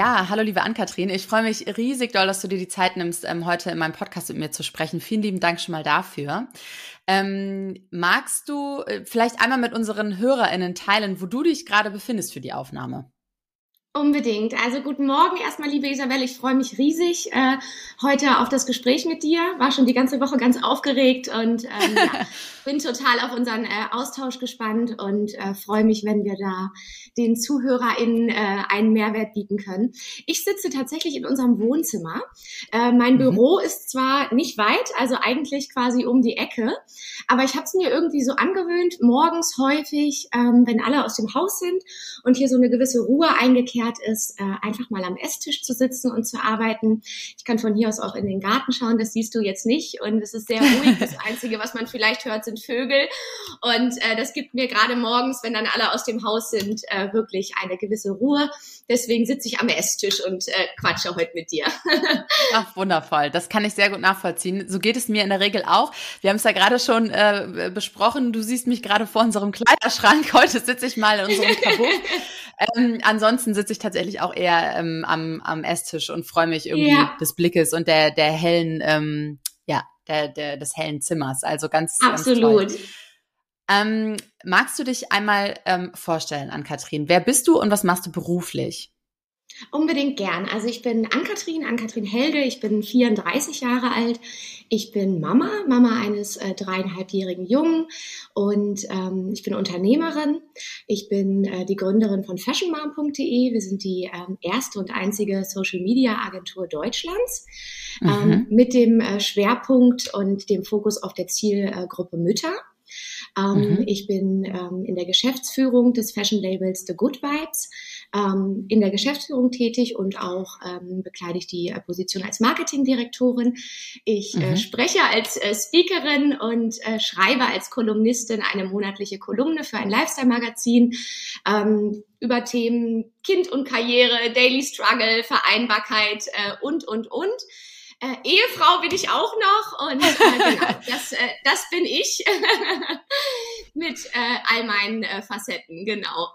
Ja, hallo liebe Ann-Kathrin. Ich freue mich riesig doll, dass du dir die Zeit nimmst, ähm, heute in meinem Podcast mit mir zu sprechen. Vielen lieben Dank schon mal dafür. Ähm, magst du äh, vielleicht einmal mit unseren HörerInnen teilen, wo du dich gerade befindest für die Aufnahme? Unbedingt. Also guten Morgen erstmal, liebe Isabelle. Ich freue mich riesig äh, heute auf das Gespräch mit dir. War schon die ganze Woche ganz aufgeregt und ähm, ja, bin total auf unseren äh, Austausch gespannt und äh, freue mich, wenn wir da den ZuhörerInnen äh, einen Mehrwert bieten können. Ich sitze tatsächlich in unserem Wohnzimmer. Äh, mein mhm. Büro ist zwar nicht weit, also eigentlich quasi um die Ecke, aber ich habe es mir irgendwie so angewöhnt, morgens häufig, ähm, wenn alle aus dem Haus sind und hier so eine gewisse Ruhe eingekehrt ist, äh, einfach mal am Esstisch zu sitzen und zu arbeiten. Ich kann von hier aus auch in den Garten schauen, das siehst du jetzt nicht und es ist sehr ruhig. Das Einzige, was man vielleicht hört, sind Vögel und äh, das gibt mir gerade morgens, wenn dann alle aus dem Haus sind, äh, wirklich eine gewisse Ruhe. Deswegen sitze ich am Esstisch und äh, quatsche heute mit dir. Ach, wundervoll. Das kann ich sehr gut nachvollziehen. So geht es mir in der Regel auch. Wir haben es ja gerade schon äh, besprochen. Du siehst mich gerade vor unserem Kleiderschrank. Heute sitze ich mal in unserem Kabuff. ähm, ansonsten sitze ich tatsächlich auch eher ähm, am, am Esstisch und freue mich irgendwie ja. des Blickes und der, der hellen, ähm, ja, der, der, des hellen Zimmers. Also ganz, Absolut. Ganz toll. Ähm, magst du dich einmal ähm, vorstellen an Kathrin? Wer bist du und was machst du beruflich? Unbedingt gern. Also ich bin Ann-Kathrin, Ann-Kathrin Helge, ich bin 34 Jahre alt. Ich bin Mama, Mama eines äh, dreieinhalbjährigen Jungen und ähm, ich bin Unternehmerin. Ich bin äh, die Gründerin von fashionmom.de. Wir sind die ähm, erste und einzige Social-Media-Agentur Deutschlands ähm, mhm. mit dem äh, Schwerpunkt und dem Fokus auf der Zielgruppe Mütter. Ähm, mhm. Ich bin ähm, in der Geschäftsführung des Fashion Labels The Good Vibes ähm, in der Geschäftsführung tätig und auch ähm, bekleide ich die äh, Position als Marketingdirektorin. Ich äh, mhm. äh, spreche als äh, Speakerin und äh, schreibe als Kolumnistin eine monatliche Kolumne für ein Lifestyle-Magazin ähm, über Themen Kind und Karriere, Daily Struggle, Vereinbarkeit äh, und, und, und. Äh, Ehefrau bin ich auch noch und äh, genau, das, äh, das bin ich mit äh, all meinen äh, Facetten, genau.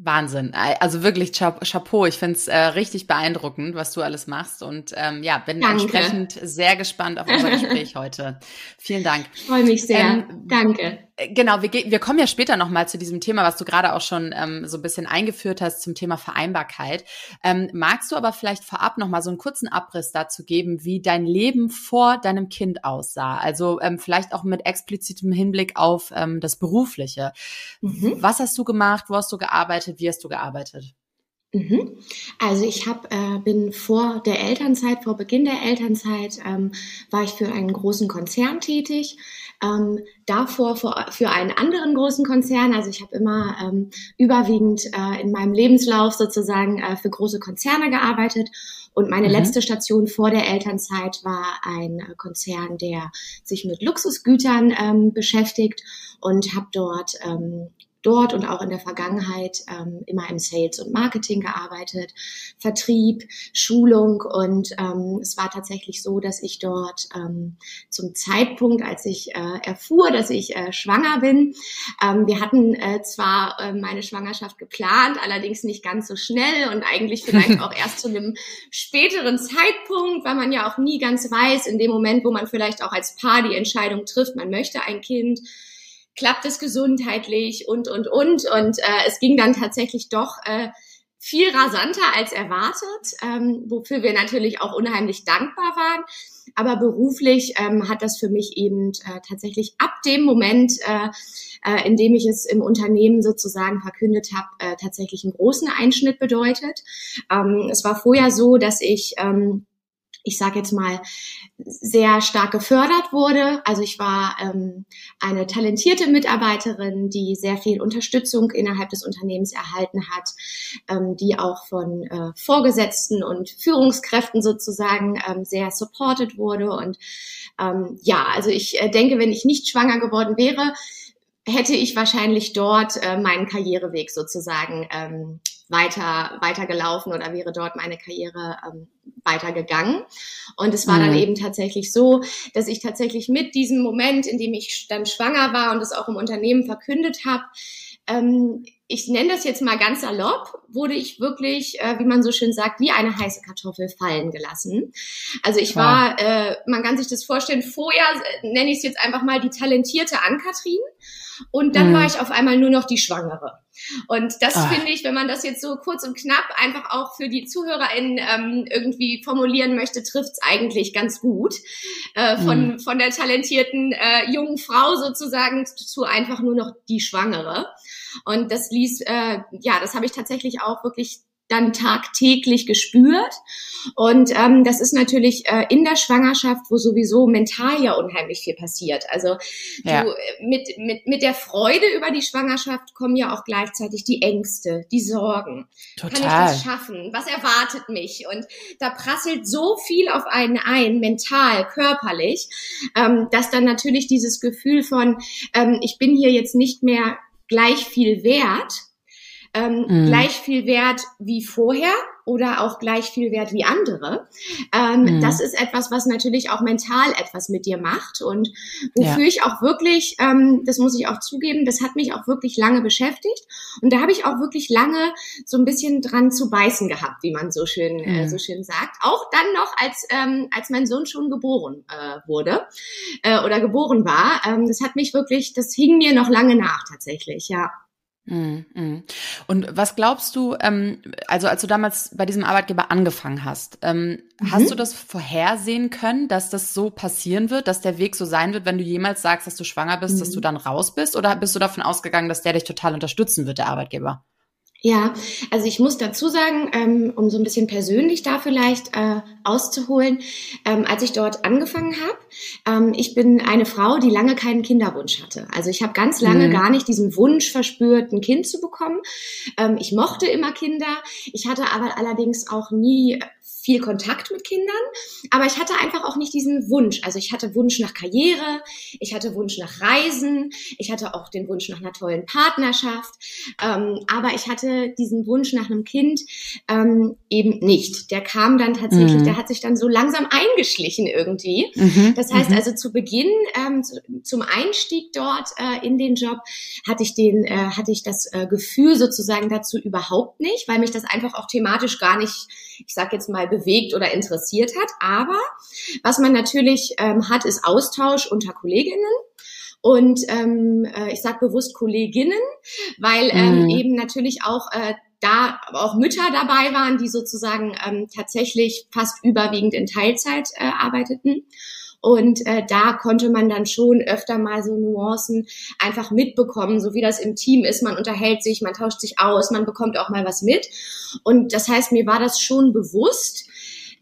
Wahnsinn. Also wirklich Chapeau. Ich finde es äh, richtig beeindruckend, was du alles machst. Und ähm, ja, bin Danke. entsprechend sehr gespannt auf unser Gespräch heute. Vielen Dank. Freue mich sehr. Ähm, Danke. Äh, genau, wir, wir kommen ja später nochmal zu diesem Thema, was du gerade auch schon ähm, so ein bisschen eingeführt hast zum Thema Vereinbarkeit. Ähm, magst du aber vielleicht vorab nochmal so einen kurzen Abriss dazu geben, wie dein Leben vor deinem Kind aussah? Also ähm, vielleicht auch mit explizitem Hinblick auf ähm, das Berufliche. Mhm. Was hast du gemacht? Wo hast du gearbeitet? Wie hast du gearbeitet? Mhm. Also ich hab, äh, bin vor der Elternzeit, vor Beginn der Elternzeit, ähm, war ich für einen großen Konzern tätig. Ähm, davor für, für einen anderen großen Konzern. Also ich habe immer ähm, überwiegend äh, in meinem Lebenslauf sozusagen äh, für große Konzerne gearbeitet. Und meine mhm. letzte Station vor der Elternzeit war ein äh, Konzern, der sich mit Luxusgütern ähm, beschäftigt und habe dort ähm, dort und auch in der Vergangenheit ähm, immer im Sales und Marketing gearbeitet, Vertrieb, Schulung. Und ähm, es war tatsächlich so, dass ich dort ähm, zum Zeitpunkt, als ich äh, erfuhr, dass ich äh, schwanger bin, ähm, wir hatten äh, zwar äh, meine Schwangerschaft geplant, allerdings nicht ganz so schnell und eigentlich vielleicht auch erst zu einem späteren Zeitpunkt, weil man ja auch nie ganz weiß, in dem Moment, wo man vielleicht auch als Paar die Entscheidung trifft, man möchte ein Kind, klappt es gesundheitlich und, und, und. Und äh, es ging dann tatsächlich doch äh, viel rasanter als erwartet, ähm, wofür wir natürlich auch unheimlich dankbar waren. Aber beruflich ähm, hat das für mich eben äh, tatsächlich ab dem Moment, äh, äh, in dem ich es im Unternehmen sozusagen verkündet habe, äh, tatsächlich einen großen Einschnitt bedeutet. Ähm, es war vorher so, dass ich ähm, ich sage jetzt mal, sehr stark gefördert wurde. Also ich war ähm, eine talentierte Mitarbeiterin, die sehr viel Unterstützung innerhalb des Unternehmens erhalten hat, ähm, die auch von äh, Vorgesetzten und Führungskräften sozusagen ähm, sehr supported wurde. Und ähm, ja, also ich äh, denke, wenn ich nicht schwanger geworden wäre, hätte ich wahrscheinlich dort äh, meinen Karriereweg sozusagen ähm, weiter, weiter gelaufen oder wäre dort meine Karriere ähm, weitergegangen. Und es war mhm. dann eben tatsächlich so, dass ich tatsächlich mit diesem Moment, in dem ich dann schwanger war und es auch im Unternehmen verkündet habe, ähm, ich nenne das jetzt mal ganz salopp, wurde ich wirklich, äh, wie man so schön sagt, wie eine heiße Kartoffel fallen gelassen. Also ich war, äh, man kann sich das vorstellen, vorher äh, nenne ich es jetzt einfach mal die talentierte Ann-Kathrin und dann mhm. war ich auf einmal nur noch die Schwangere. Und das Ach. finde ich, wenn man das jetzt so kurz und knapp einfach auch für die ZuhörerInnen ähm, irgendwie formulieren möchte, trifft's eigentlich ganz gut. Äh, von, mhm. von der talentierten äh, jungen Frau sozusagen zu einfach nur noch die Schwangere. Und das ließ, äh, ja, das habe ich tatsächlich auch wirklich dann tagtäglich gespürt. Und ähm, das ist natürlich äh, in der Schwangerschaft, wo sowieso mental ja unheimlich viel passiert. Also ja. du, äh, mit, mit, mit der Freude über die Schwangerschaft kommen ja auch gleichzeitig die Ängste, die Sorgen. Total. Kann ich das schaffen? Was erwartet mich? Und da prasselt so viel auf einen ein, mental, körperlich, ähm, dass dann natürlich dieses Gefühl von, ähm, ich bin hier jetzt nicht mehr gleich viel wert, ähm, mhm. gleich viel wert wie vorher oder auch gleich viel wert wie andere. Ähm, mhm. Das ist etwas, was natürlich auch mental etwas mit dir macht und wofür ja. ich auch wirklich, ähm, das muss ich auch zugeben, das hat mich auch wirklich lange beschäftigt und da habe ich auch wirklich lange so ein bisschen dran zu beißen gehabt, wie man so schön äh, mhm. äh, so schön sagt. Auch dann noch, als ähm, als mein Sohn schon geboren äh, wurde äh, oder geboren war. Ähm, das hat mich wirklich, das hing mir noch lange nach tatsächlich, ja. Mm, mm. Und was glaubst du, ähm, also als du damals bei diesem Arbeitgeber angefangen hast, ähm, mhm. hast du das vorhersehen können, dass das so passieren wird, dass der Weg so sein wird, wenn du jemals sagst, dass du schwanger bist, mhm. dass du dann raus bist? Oder bist du davon ausgegangen, dass der dich total unterstützen wird, der Arbeitgeber? Ja, also ich muss dazu sagen, ähm, um so ein bisschen persönlich da vielleicht äh, auszuholen, ähm, als ich dort angefangen habe, ähm, ich bin eine Frau, die lange keinen Kinderwunsch hatte. Also ich habe ganz lange mhm. gar nicht diesen Wunsch verspürt, ein Kind zu bekommen. Ähm, ich mochte immer Kinder. Ich hatte aber allerdings auch nie viel Kontakt mit Kindern, aber ich hatte einfach auch nicht diesen Wunsch. Also ich hatte Wunsch nach Karriere, ich hatte Wunsch nach Reisen, ich hatte auch den Wunsch nach einer tollen Partnerschaft, ähm, aber ich hatte diesen Wunsch nach einem Kind ähm, eben nicht. Der kam dann tatsächlich, mhm. der hat sich dann so langsam eingeschlichen irgendwie. Mhm. Das heißt mhm. also zu Beginn, ähm, zu, zum Einstieg dort äh, in den Job hatte ich den, äh, hatte ich das äh, Gefühl sozusagen dazu überhaupt nicht, weil mich das einfach auch thematisch gar nicht ich sage jetzt mal, bewegt oder interessiert hat. Aber was man natürlich ähm, hat, ist Austausch unter Kolleginnen. Und ähm, äh, ich sage bewusst Kolleginnen, weil ähm, mhm. eben natürlich auch äh, da auch Mütter dabei waren, die sozusagen ähm, tatsächlich fast überwiegend in Teilzeit äh, arbeiteten. Und äh, da konnte man dann schon öfter mal so Nuancen einfach mitbekommen, so wie das im Team ist. Man unterhält sich, man tauscht sich aus, man bekommt auch mal was mit. Und das heißt, mir war das schon bewusst,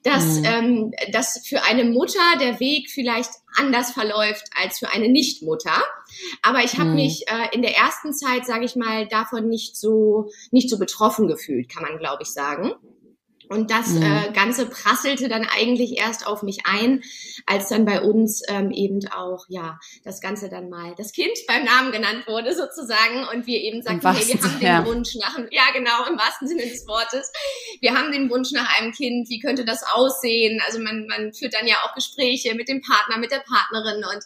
dass, mhm. ähm, dass für eine Mutter der Weg vielleicht anders verläuft als für eine Nichtmutter. Aber ich habe mhm. mich äh, in der ersten Zeit, sage ich mal, davon nicht so nicht so betroffen gefühlt, kann man glaube ich sagen. Und das mhm. äh, Ganze prasselte dann eigentlich erst auf mich ein, als dann bei uns ähm, eben auch, ja, das Ganze dann mal das Kind beim Namen genannt wurde sozusagen und wir eben sagten, hey, wir haben den ja. Wunsch nach, ja genau, im wahrsten Sinne des Wortes, wir haben den Wunsch nach einem Kind, wie könnte das aussehen? Also man, man führt dann ja auch Gespräche mit dem Partner, mit der Partnerin und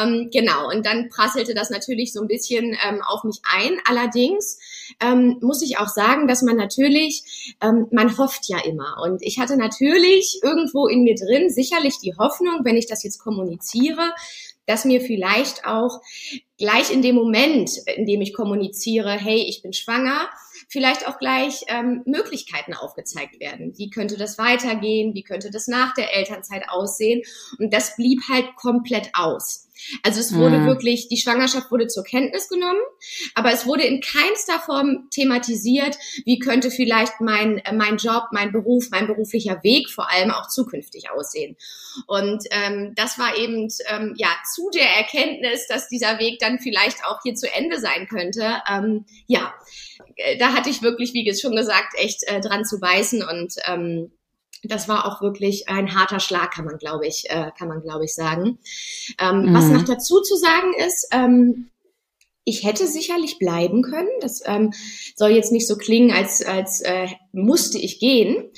ähm, genau, und dann prasselte das natürlich so ein bisschen ähm, auf mich ein. Allerdings ähm, muss ich auch sagen, dass man natürlich, ähm, man hofft ja immer. Und ich hatte natürlich irgendwo in mir drin sicherlich die Hoffnung, wenn ich das jetzt kommuniziere, dass mir vielleicht auch gleich in dem Moment, in dem ich kommuniziere, hey, ich bin schwanger, vielleicht auch gleich ähm, Möglichkeiten aufgezeigt werden. Wie könnte das weitergehen? Wie könnte das nach der Elternzeit aussehen? Und das blieb halt komplett aus. Also es wurde mhm. wirklich, die Schwangerschaft wurde zur Kenntnis genommen, aber es wurde in keinster Form thematisiert, wie könnte vielleicht mein, äh, mein Job, mein Beruf, mein beruflicher Weg vor allem auch zukünftig aussehen. Und ähm, das war eben ähm, ja zu der Erkenntnis, dass dieser Weg dann vielleicht auch hier zu Ende sein könnte. Ähm, ja, äh, da hatte ich wirklich, wie schon gesagt, echt äh, dran zu beißen und ähm, das war auch wirklich ein harter Schlag, kann man, glaube ich, äh, kann man, glaube ich, sagen. Ähm, mhm. Was noch dazu zu sagen ist, ähm, ich hätte sicherlich bleiben können. Das ähm, soll jetzt nicht so klingen, als, als äh, musste ich gehen.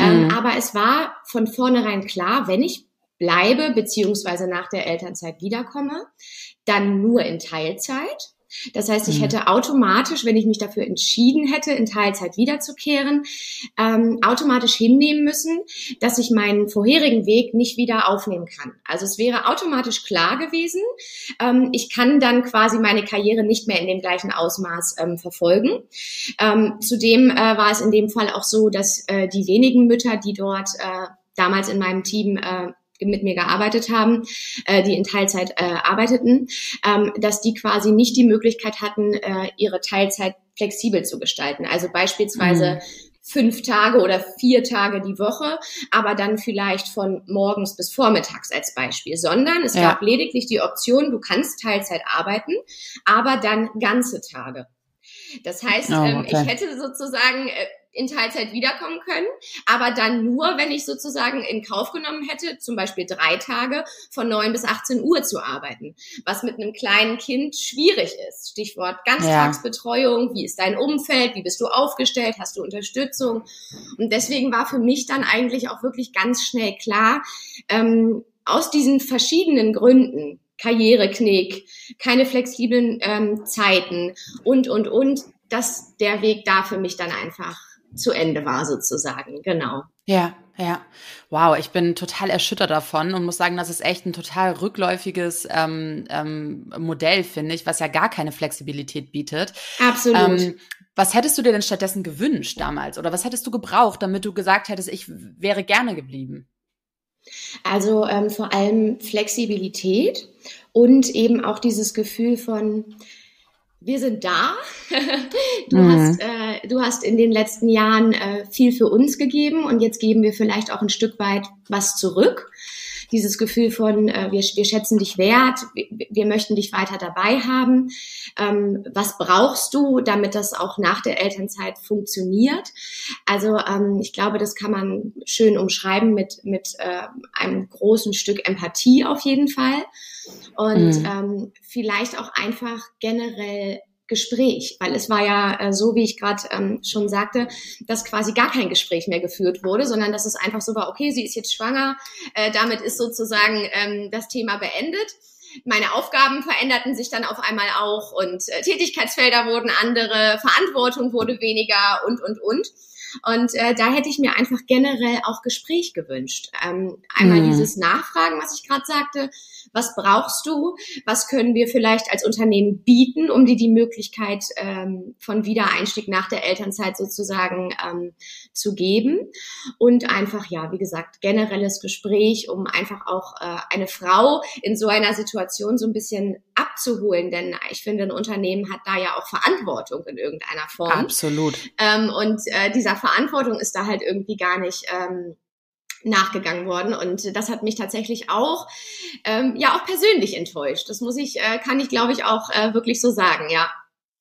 Ähm, mhm. aber es war von vornherein klar, wenn ich bleibe, beziehungsweise nach der Elternzeit wiederkomme, dann nur in Teilzeit. Das heißt, ich mhm. hätte automatisch, wenn ich mich dafür entschieden hätte, in Teilzeit wiederzukehren, ähm, automatisch hinnehmen müssen, dass ich meinen vorherigen Weg nicht wieder aufnehmen kann. Also es wäre automatisch klar gewesen, ähm, ich kann dann quasi meine Karriere nicht mehr in dem gleichen Ausmaß ähm, verfolgen. Ähm, zudem äh, war es in dem Fall auch so, dass äh, die wenigen Mütter, die dort äh, damals in meinem Team äh, mit mir gearbeitet haben, äh, die in Teilzeit äh, arbeiteten, ähm, dass die quasi nicht die Möglichkeit hatten, äh, ihre Teilzeit flexibel zu gestalten. Also beispielsweise mhm. fünf Tage oder vier Tage die Woche, aber dann vielleicht von morgens bis vormittags als Beispiel, sondern es ja. gab lediglich die Option, du kannst Teilzeit arbeiten, aber dann ganze Tage. Das heißt, oh, ähm, okay. ich hätte sozusagen äh, in Teilzeit wiederkommen können, aber dann nur, wenn ich sozusagen in Kauf genommen hätte, zum Beispiel drei Tage von neun bis 18 Uhr zu arbeiten, was mit einem kleinen Kind schwierig ist. Stichwort Ganztagsbetreuung, wie ist dein Umfeld, wie bist du aufgestellt, hast du Unterstützung? Und deswegen war für mich dann eigentlich auch wirklich ganz schnell klar, ähm, aus diesen verschiedenen Gründen, Karriereknick, keine flexiblen ähm, Zeiten und, und, und, dass der Weg da für mich dann einfach zu Ende war sozusagen, genau. Ja, ja. Wow, ich bin total erschüttert davon und muss sagen, das ist echt ein total rückläufiges ähm, ähm, Modell, finde ich, was ja gar keine Flexibilität bietet. Absolut. Ähm, was hättest du dir denn stattdessen gewünscht damals? Oder was hättest du gebraucht, damit du gesagt hättest, ich wäre gerne geblieben? Also ähm, vor allem Flexibilität und eben auch dieses Gefühl von, wir sind da. Du, mhm. hast, äh, du hast in den letzten Jahren äh, viel für uns gegeben und jetzt geben wir vielleicht auch ein Stück weit was zurück dieses Gefühl von, äh, wir, wir schätzen dich wert, wir, wir möchten dich weiter dabei haben. Ähm, was brauchst du, damit das auch nach der Elternzeit funktioniert? Also ähm, ich glaube, das kann man schön umschreiben mit, mit äh, einem großen Stück Empathie auf jeden Fall. Und mhm. ähm, vielleicht auch einfach generell Gespräch, weil es war ja äh, so, wie ich gerade ähm, schon sagte, dass quasi gar kein Gespräch mehr geführt wurde, sondern dass es einfach so war, okay, sie ist jetzt schwanger, äh, damit ist sozusagen ähm, das Thema beendet. Meine Aufgaben veränderten sich dann auf einmal auch und äh, Tätigkeitsfelder wurden andere, Verantwortung wurde weniger und, und, und. Und äh, da hätte ich mir einfach generell auch Gespräch gewünscht. Ähm, einmal mhm. dieses Nachfragen, was ich gerade sagte, was brauchst du, was können wir vielleicht als Unternehmen bieten, um dir die Möglichkeit ähm, von Wiedereinstieg nach der Elternzeit sozusagen ähm, zu geben. Und einfach, ja, wie gesagt, generelles Gespräch, um einfach auch äh, eine Frau in so einer Situation so ein bisschen abzuholen, denn ich finde, ein Unternehmen hat da ja auch Verantwortung in irgendeiner Form. Absolut. Ähm, und äh, dieser Verantwortung ist da halt irgendwie gar nicht ähm, nachgegangen worden und das hat mich tatsächlich auch ähm, ja auch persönlich enttäuscht. Das muss ich, äh, kann ich glaube ich auch äh, wirklich so sagen, ja.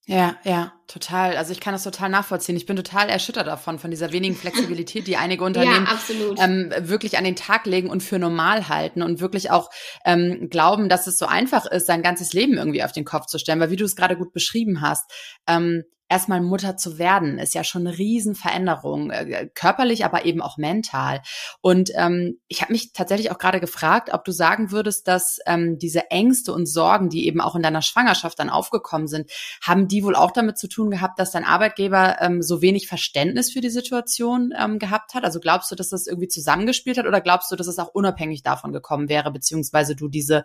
Ja, ja, total. Also ich kann das total nachvollziehen. Ich bin total erschüttert davon, von dieser wenigen Flexibilität, die einige Unternehmen ja, ähm, wirklich an den Tag legen und für normal halten und wirklich auch ähm, glauben, dass es so einfach ist, sein ganzes Leben irgendwie auf den Kopf zu stellen. Weil wie du es gerade gut beschrieben hast, ähm, erstmal Mutter zu werden, ist ja schon eine Riesenveränderung, äh, körperlich, aber eben auch mental. Und ähm, ich habe mich tatsächlich auch gerade gefragt, ob du sagen würdest, dass ähm, diese Ängste und Sorgen, die eben auch in deiner Schwangerschaft dann aufgekommen sind, haben die wohl auch damit zu tun gehabt, dass dein Arbeitgeber ähm, so wenig Verständnis für die Situation ähm, gehabt hat? Also glaubst du, dass das irgendwie zusammengespielt hat oder glaubst du, dass es auch unabhängig davon gekommen wäre, beziehungsweise du diese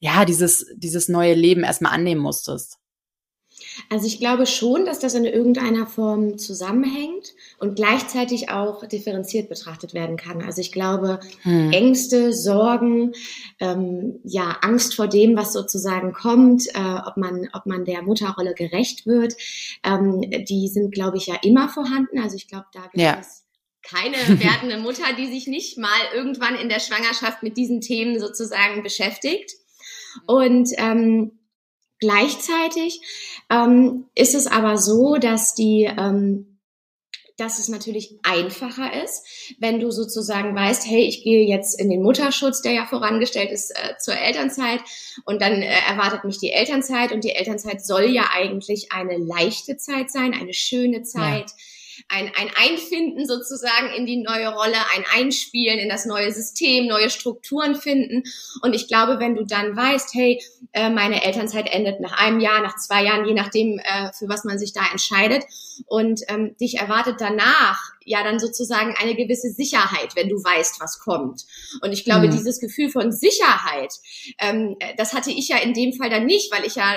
ja, dieses, dieses neue Leben erstmal annehmen musstest? Also ich glaube schon, dass das in irgendeiner Form zusammenhängt und gleichzeitig auch differenziert betrachtet werden kann. Also ich glaube, hm. Ängste, Sorgen, ähm, ja, Angst vor dem, was sozusagen kommt, äh, ob man, ob man der Mutterrolle gerecht wird, ähm, die sind, glaube ich, ja immer vorhanden. Also ich glaube, da gibt ja. es keine werdende Mutter, die sich nicht mal irgendwann in der Schwangerschaft mit diesen Themen sozusagen beschäftigt. Und ähm, Gleichzeitig ähm, ist es aber so, dass die ähm, dass es natürlich einfacher ist, wenn du sozusagen weißt, hey, ich gehe jetzt in den Mutterschutz, der ja vorangestellt ist äh, zur Elternzeit und dann äh, erwartet mich die Elternzeit und die Elternzeit soll ja eigentlich eine leichte Zeit sein, eine schöne Zeit. Ja ein, ein Einfinden sozusagen in die neue Rolle, ein Einspielen in das neue System, neue Strukturen finden. Und ich glaube, wenn du dann weißt, hey, äh, meine Elternzeit endet nach einem Jahr, nach zwei Jahren, je nachdem, äh, für was man sich da entscheidet, und ähm, dich erwartet danach ja dann sozusagen eine gewisse Sicherheit, wenn du weißt, was kommt. Und ich glaube, mhm. dieses Gefühl von Sicherheit, ähm, das hatte ich ja in dem Fall dann nicht, weil ich ja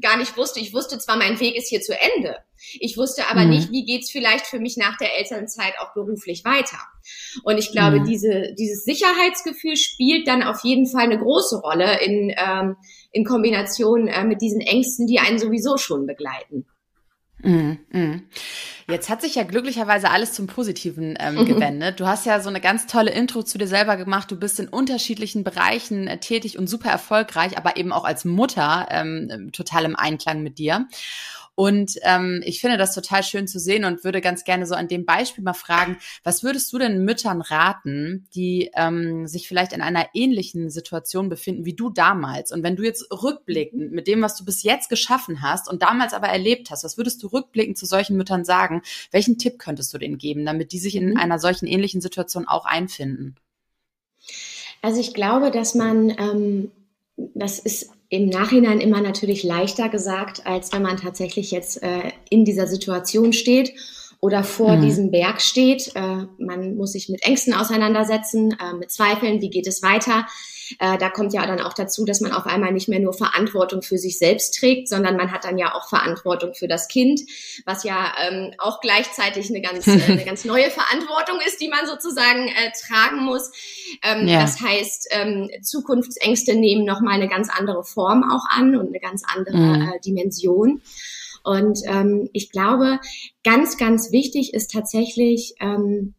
gar nicht wusste. Ich wusste zwar, mein Weg ist hier zu Ende. Ich wusste aber mhm. nicht, wie geht's vielleicht für mich nach der Elternzeit auch beruflich weiter. Und ich glaube, mhm. diese, dieses Sicherheitsgefühl spielt dann auf jeden Fall eine große Rolle in, ähm, in Kombination äh, mit diesen Ängsten, die einen sowieso schon begleiten. Mm, mm. Jetzt hat sich ja glücklicherweise alles zum Positiven ähm, mhm. gewendet. Du hast ja so eine ganz tolle Intro zu dir selber gemacht. Du bist in unterschiedlichen Bereichen äh, tätig und super erfolgreich, aber eben auch als Mutter ähm, total im Einklang mit dir. Und ähm, ich finde das total schön zu sehen und würde ganz gerne so an dem Beispiel mal fragen, was würdest du denn Müttern raten, die ähm, sich vielleicht in einer ähnlichen Situation befinden wie du damals? Und wenn du jetzt rückblickend mit dem, was du bis jetzt geschaffen hast und damals aber erlebt hast, was würdest du rückblickend zu solchen Müttern sagen? Welchen Tipp könntest du denen geben, damit die sich in mhm. einer solchen ähnlichen Situation auch einfinden? Also ich glaube, dass man, ähm, das ist im Nachhinein immer natürlich leichter gesagt, als wenn man tatsächlich jetzt äh, in dieser Situation steht oder vor mhm. diesem Berg steht. Äh, man muss sich mit Ängsten auseinandersetzen, äh, mit Zweifeln, wie geht es weiter. Äh, da kommt ja dann auch dazu, dass man auf einmal nicht mehr nur Verantwortung für sich selbst trägt, sondern man hat dann ja auch Verantwortung für das Kind, was ja ähm, auch gleichzeitig eine ganz, äh, eine ganz neue Verantwortung ist, die man sozusagen äh, tragen muss. Ähm, ja. Das heißt, ähm, Zukunftsängste nehmen nochmal eine ganz andere Form auch an und eine ganz andere mhm. äh, Dimension. Und ähm, ich glaube, ganz, ganz wichtig ist tatsächlich, ähm,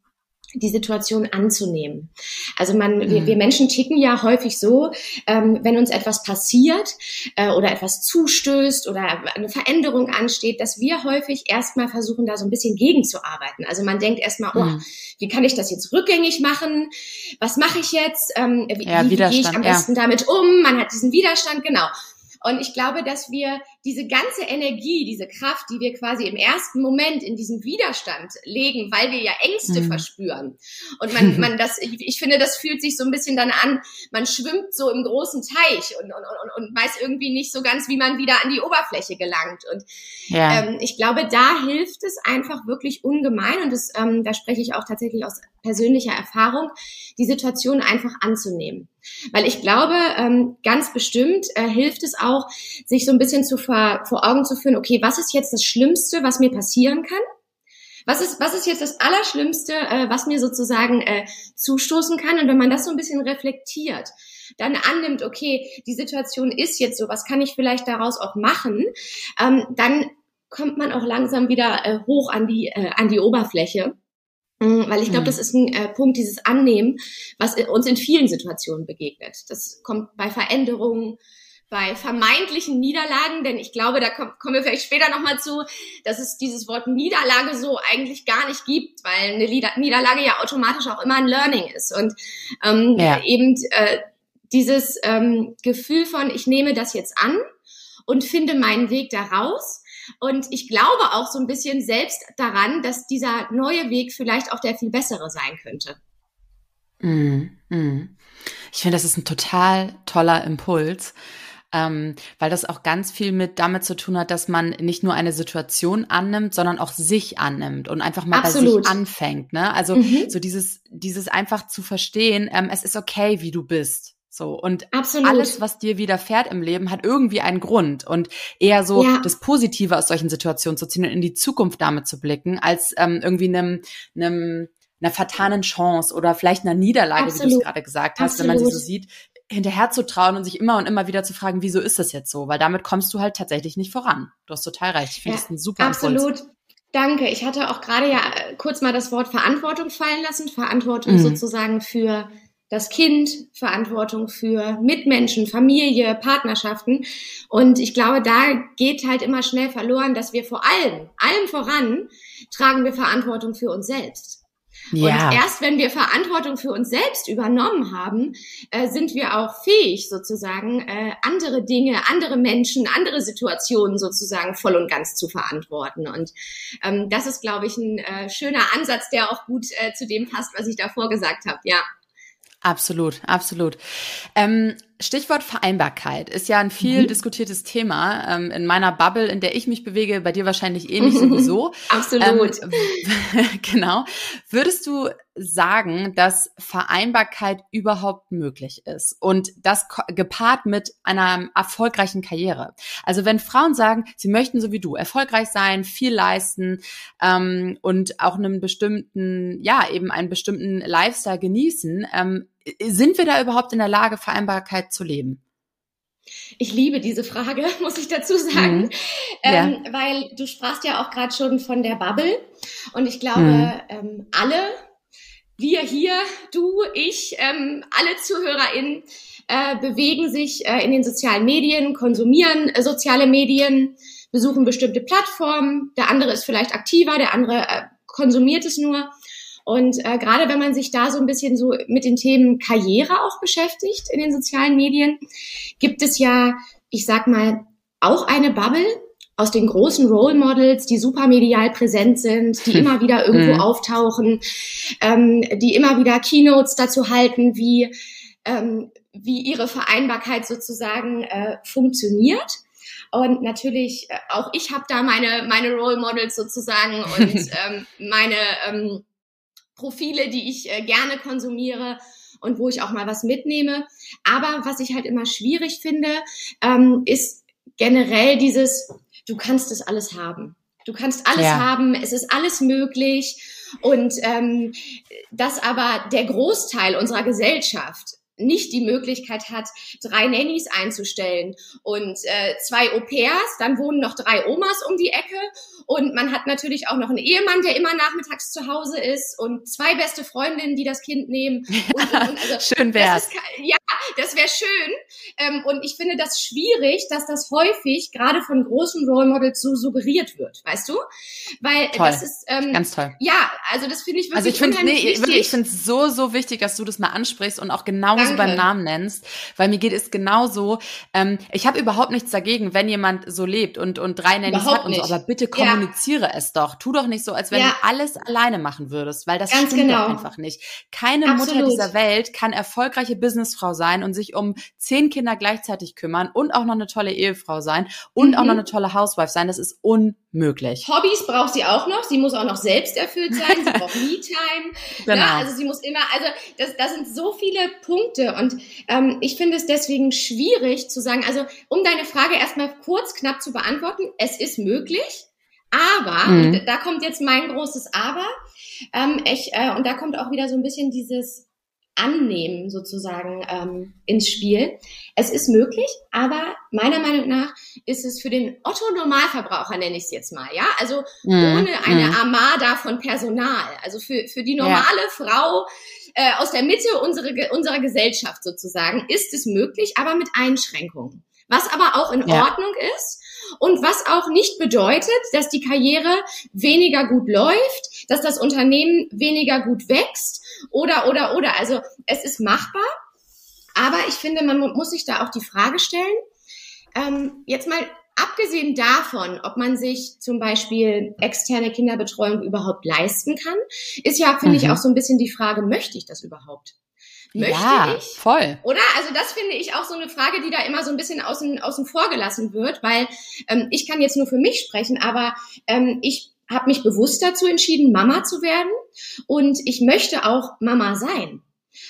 die Situation anzunehmen. Also man, mhm. wir, wir Menschen ticken ja häufig so, ähm, wenn uns etwas passiert äh, oder etwas zustößt oder eine Veränderung ansteht, dass wir häufig erstmal versuchen, da so ein bisschen gegenzuarbeiten. Also man denkt erstmal, oh, mhm. wie kann ich das jetzt rückgängig machen? Was mache ich jetzt? Ähm, wie, ja, wie, wie gehe ich am besten ja. damit um? Man hat diesen Widerstand, genau. Und ich glaube, dass wir diese ganze Energie, diese Kraft, die wir quasi im ersten Moment in diesen Widerstand legen, weil wir ja Ängste mhm. verspüren. Und man, man das, ich, ich, finde, das fühlt sich so ein bisschen dann an, man schwimmt so im großen Teich und, und, und, und weiß irgendwie nicht so ganz, wie man wieder an die Oberfläche gelangt. Und ja. ähm, ich glaube, da hilft es einfach wirklich ungemein. Und das, ähm, da spreche ich auch tatsächlich aus persönlicher Erfahrung, die Situation einfach anzunehmen. Weil ich glaube, ähm, ganz bestimmt äh, hilft es auch, sich so ein bisschen zu vor, vor Augen zu führen, okay, was ist jetzt das Schlimmste, was mir passieren kann? Was ist, was ist jetzt das Allerschlimmste, äh, was mir sozusagen äh, zustoßen kann? Und wenn man das so ein bisschen reflektiert, dann annimmt, okay, die Situation ist jetzt so, was kann ich vielleicht daraus auch machen, ähm, dann kommt man auch langsam wieder äh, hoch an die, äh, an die Oberfläche weil ich glaube, mhm. das ist ein äh, Punkt, dieses Annehmen, was uns in vielen Situationen begegnet. Das kommt bei Veränderungen, bei vermeintlichen Niederlagen, denn ich glaube, da kommen wir vielleicht später nochmal zu, dass es dieses Wort Niederlage so eigentlich gar nicht gibt, weil eine Niederlage ja automatisch auch immer ein Learning ist. Und ähm, ja. eben äh, dieses ähm, Gefühl von, ich nehme das jetzt an und finde meinen Weg daraus und ich glaube auch so ein bisschen selbst daran, dass dieser neue Weg vielleicht auch der viel bessere sein könnte. Mm, mm. Ich finde, das ist ein total toller Impuls. Ähm, weil das auch ganz viel mit damit zu tun hat, dass man nicht nur eine Situation annimmt, sondern auch sich annimmt und einfach mal Absolut. bei sich anfängt. Ne? Also mhm. so dieses, dieses einfach zu verstehen, ähm, es ist okay, wie du bist. So. Und Absolut. alles, was dir widerfährt im Leben, hat irgendwie einen Grund. Und eher so ja. das Positive aus solchen Situationen zu ziehen und in die Zukunft damit zu blicken, als ähm, irgendwie einem, einem einer vertanen Chance oder vielleicht einer Niederlage, Absolut. wie du es gerade gesagt hast, Absolut. wenn man sie so sieht, hinterher zu trauen und sich immer und immer wieder zu fragen, wieso ist das jetzt so? Weil damit kommst du halt tatsächlich nicht voran. Du hast total recht. Ich finde ja, das ein super Absolut. Impuls. Danke. Ich hatte auch gerade ja äh, kurz mal das Wort Verantwortung fallen lassen. Verantwortung mhm. sozusagen für das Kind, Verantwortung für Mitmenschen, Familie, Partnerschaften. Und ich glaube, da geht halt immer schnell verloren, dass wir vor allem, allem voran, tragen wir Verantwortung für uns selbst. Ja. Und erst wenn wir Verantwortung für uns selbst übernommen haben, äh, sind wir auch fähig, sozusagen äh, andere Dinge, andere Menschen, andere Situationen sozusagen voll und ganz zu verantworten. Und ähm, das ist, glaube ich, ein äh, schöner Ansatz, der auch gut äh, zu dem passt, was ich davor gesagt habe. Ja. Absolut, absolut. Ähm, Stichwort Vereinbarkeit ist ja ein viel mhm. diskutiertes Thema ähm, in meiner Bubble, in der ich mich bewege, bei dir wahrscheinlich ähnlich sowieso. Absolut. Ähm, genau. Würdest du sagen, dass Vereinbarkeit überhaupt möglich ist und das gepaart mit einer erfolgreichen Karriere? Also wenn Frauen sagen, sie möchten so wie du erfolgreich sein, viel leisten ähm, und auch einen bestimmten, ja eben einen bestimmten Lifestyle genießen, ähm, sind wir da überhaupt in der Lage, Vereinbarkeit zu leben? Ich liebe diese Frage, muss ich dazu sagen, mhm. ähm, ja. weil du sprachst ja auch gerade schon von der Bubble und ich glaube, mhm. ähm, alle, wir hier, du, ich, ähm, alle ZuhörerInnen äh, bewegen sich äh, in den sozialen Medien, konsumieren äh, soziale Medien, besuchen bestimmte Plattformen, der andere ist vielleicht aktiver, der andere äh, konsumiert es nur. Und äh, gerade wenn man sich da so ein bisschen so mit den Themen Karriere auch beschäftigt in den sozialen Medien, gibt es ja, ich sag mal, auch eine Bubble aus den großen Role Models, die super medial präsent sind, die immer wieder irgendwo mhm. auftauchen, ähm, die immer wieder Keynotes dazu halten, wie, ähm, wie ihre Vereinbarkeit sozusagen äh, funktioniert. Und natürlich, äh, auch ich habe da meine, meine Role Models sozusagen und ähm, meine ähm, Profile, die ich äh, gerne konsumiere und wo ich auch mal was mitnehme. Aber was ich halt immer schwierig finde, ähm, ist generell dieses, du kannst es alles haben. Du kannst alles ja. haben, es ist alles möglich. Und ähm, dass aber der Großteil unserer Gesellschaft nicht die Möglichkeit hat, drei Nannies einzustellen und äh, zwei Au-pairs, dann wohnen noch drei Omas um die Ecke und man hat natürlich auch noch einen Ehemann, der immer nachmittags zu Hause ist und zwei beste Freundinnen, die das Kind nehmen. Und, und, also, schön wär's. Das ist, ja, das wäre schön. Ähm, und ich finde das schwierig, dass das häufig gerade von großen Role Models so suggeriert wird, weißt du? Weil toll. das ist ähm, ganz toll. Ja, also das finde ich wirklich Also ich finde nee, wirklich, ich finde es so so wichtig, dass du das mal ansprichst und auch genauso Danke. beim Namen nennst, weil mir geht es genauso. Ähm, ich habe überhaupt nichts dagegen, wenn jemand so lebt und und drei Nannies hat und so, aber bitte komm ja kommuniziere es doch. Tu doch nicht so, als wenn ja. du alles alleine machen würdest, weil das Ganz stimmt genau. doch einfach nicht. Keine Absolut. Mutter dieser Welt kann erfolgreiche Businessfrau sein und sich um zehn Kinder gleichzeitig kümmern und auch noch eine tolle Ehefrau sein und mhm. auch noch eine tolle Housewife sein. Das ist unmöglich. Hobbys braucht sie auch noch. Sie muss auch noch selbst erfüllt sein. Sie braucht Me-Time. Genau. Ja, also sie muss immer, also das, das sind so viele Punkte und ähm, ich finde es deswegen schwierig zu sagen, also um deine Frage erstmal kurz knapp zu beantworten, es ist möglich. Aber, mhm. da kommt jetzt mein großes Aber, ähm, ich, äh, und da kommt auch wieder so ein bisschen dieses Annehmen sozusagen ähm, ins Spiel. Es ist möglich, aber meiner Meinung nach ist es für den Otto-Normalverbraucher, nenne ich es jetzt mal, ja, also mhm. ohne eine mhm. Armada von Personal, also für, für die normale ja. Frau äh, aus der Mitte unserer, unserer Gesellschaft sozusagen, ist es möglich, aber mit Einschränkungen. Was aber auch in ja. Ordnung ist und was auch nicht bedeutet, dass die Karriere weniger gut läuft, dass das Unternehmen weniger gut wächst oder, oder, oder. Also es ist machbar, aber ich finde, man muss sich da auch die Frage stellen, ähm, jetzt mal abgesehen davon, ob man sich zum Beispiel externe Kinderbetreuung überhaupt leisten kann, ist ja, finde mhm. ich, auch so ein bisschen die Frage, möchte ich das überhaupt? Möchte ja, ich? voll. Oder? Also das finde ich auch so eine Frage, die da immer so ein bisschen außen, außen vor gelassen wird, weil ähm, ich kann jetzt nur für mich sprechen, aber ähm, ich habe mich bewusst dazu entschieden, Mama zu werden und ich möchte auch Mama sein.